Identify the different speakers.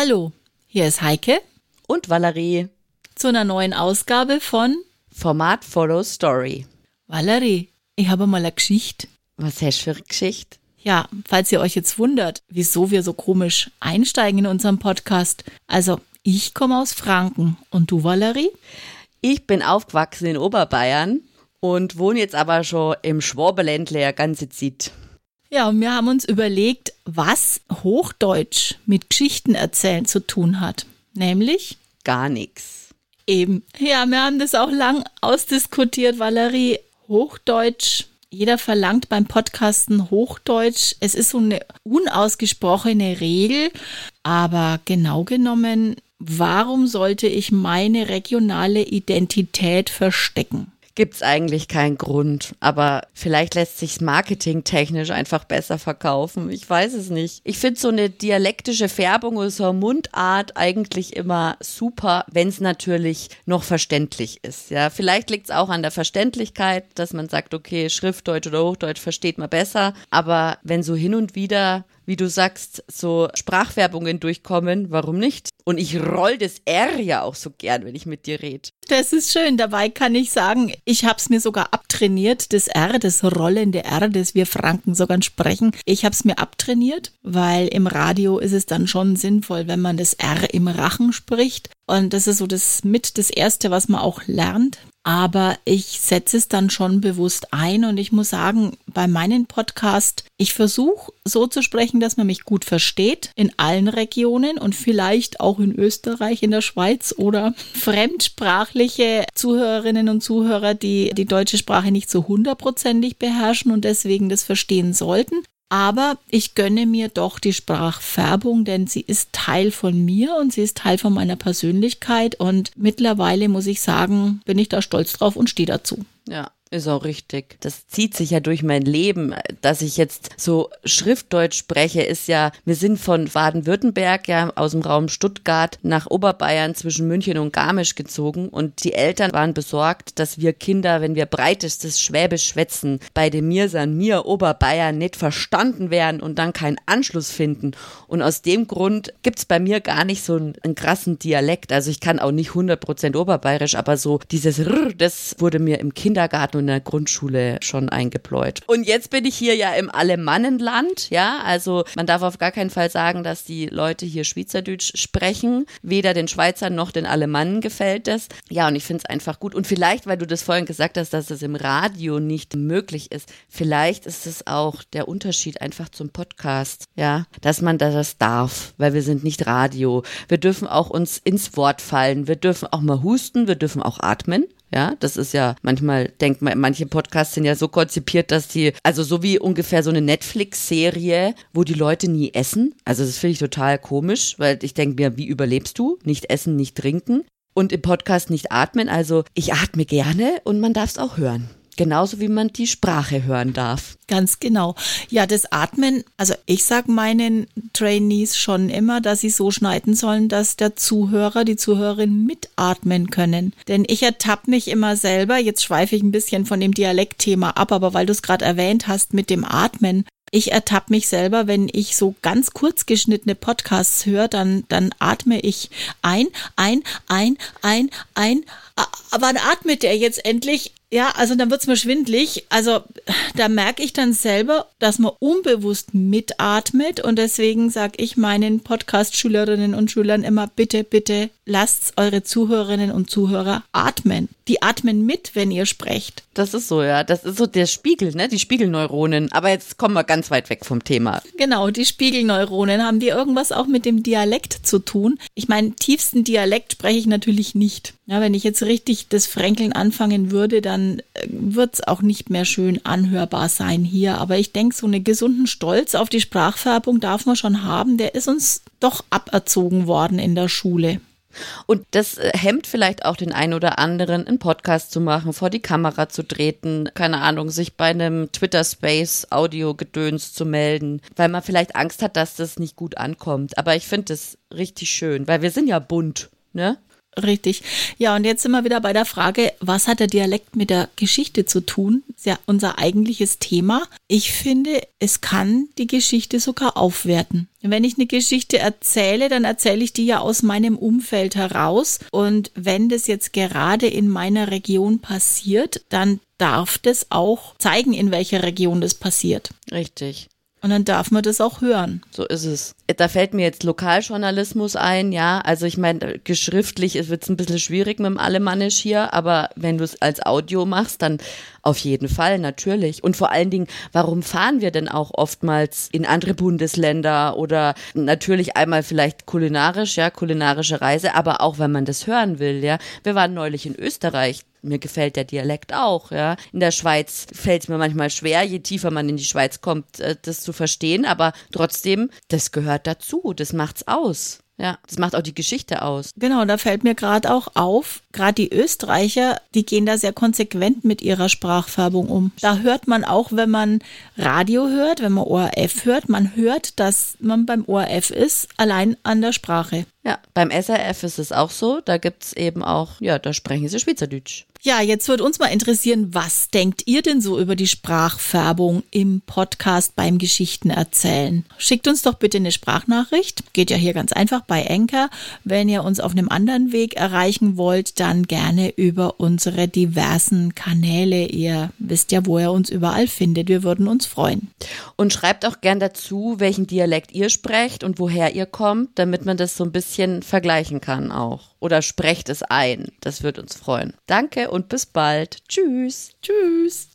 Speaker 1: Hallo, hier ist Heike
Speaker 2: und Valerie
Speaker 1: zu einer neuen Ausgabe von
Speaker 2: Format Follow Story.
Speaker 1: Valerie, ich habe mal eine Geschichte.
Speaker 2: Was hast du für eine Geschichte?
Speaker 1: Ja, falls ihr euch jetzt wundert, wieso wir so komisch einsteigen in unserem Podcast. Also, ich komme aus Franken und du, Valerie?
Speaker 2: Ich bin aufgewachsen in Oberbayern und wohne jetzt aber schon im Schwabeländle eine ganze Zeit.
Speaker 1: Ja, und wir haben uns überlegt, was Hochdeutsch mit Geschichten erzählen zu tun hat. Nämlich
Speaker 2: gar nichts.
Speaker 1: Eben. Ja, wir haben das auch lang ausdiskutiert, Valerie. Hochdeutsch. Jeder verlangt beim Podcasten Hochdeutsch. Es ist so eine unausgesprochene Regel. Aber genau genommen, warum sollte ich meine regionale Identität verstecken?
Speaker 2: Gibt es eigentlich keinen Grund. Aber vielleicht lässt sich marketingtechnisch einfach besser verkaufen. Ich weiß es nicht. Ich finde so eine dialektische Färbung oder so eine Mundart eigentlich immer super, wenn es natürlich noch verständlich ist. Ja, vielleicht liegt es auch an der Verständlichkeit, dass man sagt, okay, Schriftdeutsch oder Hochdeutsch versteht man besser. Aber wenn so hin und wieder wie du sagst, so Sprachwerbungen durchkommen, warum nicht? Und ich roll das R ja auch so gern, wenn ich mit dir rede.
Speaker 1: Das ist schön. Dabei kann ich sagen, ich habe es mir sogar abtrainiert, das R, das rollende R, das wir Franken sogar sprechen. Ich habe es mir abtrainiert, weil im Radio ist es dann schon sinnvoll, wenn man das R im Rachen spricht. Und das ist so das mit das Erste, was man auch lernt aber ich setze es dann schon bewusst ein und ich muss sagen, bei meinem Podcast, ich versuche so zu sprechen, dass man mich gut versteht in allen Regionen und vielleicht auch in Österreich, in der Schweiz oder fremdsprachliche Zuhörerinnen und Zuhörer, die die deutsche Sprache nicht so hundertprozentig beherrschen und deswegen das verstehen sollten. Aber ich gönne mir doch die Sprachfärbung, denn sie ist Teil von mir und sie ist Teil von meiner Persönlichkeit. Und mittlerweile muss ich sagen, bin ich da stolz drauf und stehe dazu.
Speaker 2: Ja, ist auch richtig. Das zieht sich ja durch mein Leben. Dass ich jetzt so Schriftdeutsch spreche, ist ja, wir sind von Baden-Württemberg, ja, aus dem Raum Stuttgart nach Oberbayern zwischen München und Garmisch gezogen und die Eltern waren besorgt, dass wir Kinder, wenn wir breitestes Schwäbisch schwätzen, bei dem Mir san Mir Oberbayern nicht verstanden werden und dann keinen Anschluss finden. Und aus dem Grund gibt's bei mir gar nicht so einen, einen krassen Dialekt. Also ich kann auch nicht 100% Oberbayerisch, aber so dieses R, das wurde mir im Kindergarten in der Grundschule schon eingebläut. Und jetzt bin ich hier ja im Alemannenland, ja, also man darf auf gar keinen Fall sagen, dass die Leute hier Schweizerdeutsch sprechen. Weder den Schweizern noch den Alemannen gefällt das. Ja, und ich finde es einfach gut. Und vielleicht, weil du das vorhin gesagt hast, dass es im Radio nicht möglich ist, vielleicht ist es auch der Unterschied einfach zum Podcast, ja, dass man das darf, weil wir sind nicht Radio. Wir dürfen auch uns ins Wort fallen. Wir dürfen auch mal husten, wir dürfen auch atmen. Ja, das ist ja manchmal, denkt man, manche Podcasts sind ja so konzipiert, dass die, also so wie ungefähr so eine Netflix-Serie, wo die Leute nie essen. Also das finde ich total komisch, weil ich denke mir, wie überlebst du? Nicht essen, nicht trinken und im Podcast nicht atmen. Also ich atme gerne und man darf es auch hören. Genauso wie man die Sprache hören darf.
Speaker 1: Ganz genau. Ja, das Atmen, also ich sage meinen Trainees schon immer, dass sie so schneiden sollen, dass der Zuhörer, die Zuhörerin mitatmen können. Denn ich ertappe mich immer selber, jetzt schweife ich ein bisschen von dem Dialektthema ab, aber weil du es gerade erwähnt hast mit dem Atmen, ich ertappe mich selber, wenn ich so ganz kurz geschnittene Podcasts höre, dann, dann atme ich ein, ein, ein, ein, ein. Aber wann atmet der jetzt endlich? Ja, also dann wird's mir schwindlig. Also da merke ich dann selber, dass man unbewusst mitatmet und deswegen sage ich meinen Podcast-Schülerinnen und Schülern immer, bitte, bitte lasst eure Zuhörerinnen und Zuhörer atmen. Die atmen mit, wenn ihr sprecht.
Speaker 2: Das ist so, ja. Das ist so der Spiegel, ne? Die Spiegelneuronen. Aber jetzt kommen wir ganz weit weg vom Thema.
Speaker 1: Genau, die Spiegelneuronen. Haben die irgendwas auch mit dem Dialekt zu tun? Ich meine, tiefsten Dialekt spreche ich natürlich nicht. Ja, wenn ich jetzt richtig das Fränkeln anfangen würde, dann äh, wird's auch nicht mehr schön anhörbar sein hier. Aber ich denke, so einen gesunden Stolz auf die Sprachfärbung darf man schon haben. Der ist uns doch aberzogen worden in der Schule.
Speaker 2: Und das äh, hemmt vielleicht auch den einen oder anderen, einen Podcast zu machen, vor die Kamera zu treten, keine Ahnung, sich bei einem Twitter-Space Audio-Gedöns zu melden, weil man vielleicht Angst hat, dass das nicht gut ankommt. Aber ich finde das richtig schön, weil wir sind ja bunt, ne?
Speaker 1: Richtig. Ja, und jetzt sind wir wieder bei der Frage, was hat der Dialekt mit der Geschichte zu tun? Das ist ja unser eigentliches Thema. Ich finde, es kann die Geschichte sogar aufwerten. Wenn ich eine Geschichte erzähle, dann erzähle ich die ja aus meinem Umfeld heraus. Und wenn das jetzt gerade in meiner Region passiert, dann darf das auch zeigen, in welcher Region das passiert.
Speaker 2: Richtig.
Speaker 1: Und dann darf man das auch hören.
Speaker 2: So ist es. Da fällt mir jetzt Lokaljournalismus ein, ja. Also ich meine, geschriftlich wird es ein bisschen schwierig mit dem Alemannisch hier, aber wenn du es als Audio machst, dann auf jeden Fall, natürlich. Und vor allen Dingen, warum fahren wir denn auch oftmals in andere Bundesländer oder natürlich einmal vielleicht kulinarisch, ja, kulinarische Reise, aber auch, wenn man das hören will, ja. Wir waren neulich in Österreich mir gefällt der Dialekt auch, ja. In der Schweiz fällt es mir manchmal schwer, je tiefer man in die Schweiz kommt, äh, das zu verstehen, aber trotzdem, das gehört dazu, das macht's aus. Ja, das macht auch die Geschichte aus.
Speaker 1: Genau, da fällt mir gerade auch auf, gerade die Österreicher, die gehen da sehr konsequent mit ihrer Sprachfärbung um. Da hört man auch, wenn man Radio hört, wenn man ORF hört, man hört, dass man beim ORF ist, allein an der Sprache.
Speaker 2: Ja, beim SRF ist es auch so. Da gibt es eben auch, ja, da sprechen sie Schweizerdeutsch.
Speaker 1: Ja, jetzt wird uns mal interessieren, was denkt ihr denn so über die Sprachfärbung im Podcast beim Geschichten erzählen? Schickt uns doch bitte eine Sprachnachricht. Geht ja hier ganz einfach bei Enker. Wenn ihr uns auf einem anderen Weg erreichen wollt, dann gerne über unsere diversen Kanäle. Ihr wisst ja, wo ihr uns überall findet. Wir würden uns freuen.
Speaker 2: Und schreibt auch gern dazu, welchen Dialekt ihr sprecht und woher ihr kommt, damit man das so ein bisschen vergleichen kann auch. Oder sprecht es ein. Das wird uns freuen. Danke und bis bald. Tschüss.
Speaker 1: Tschüss.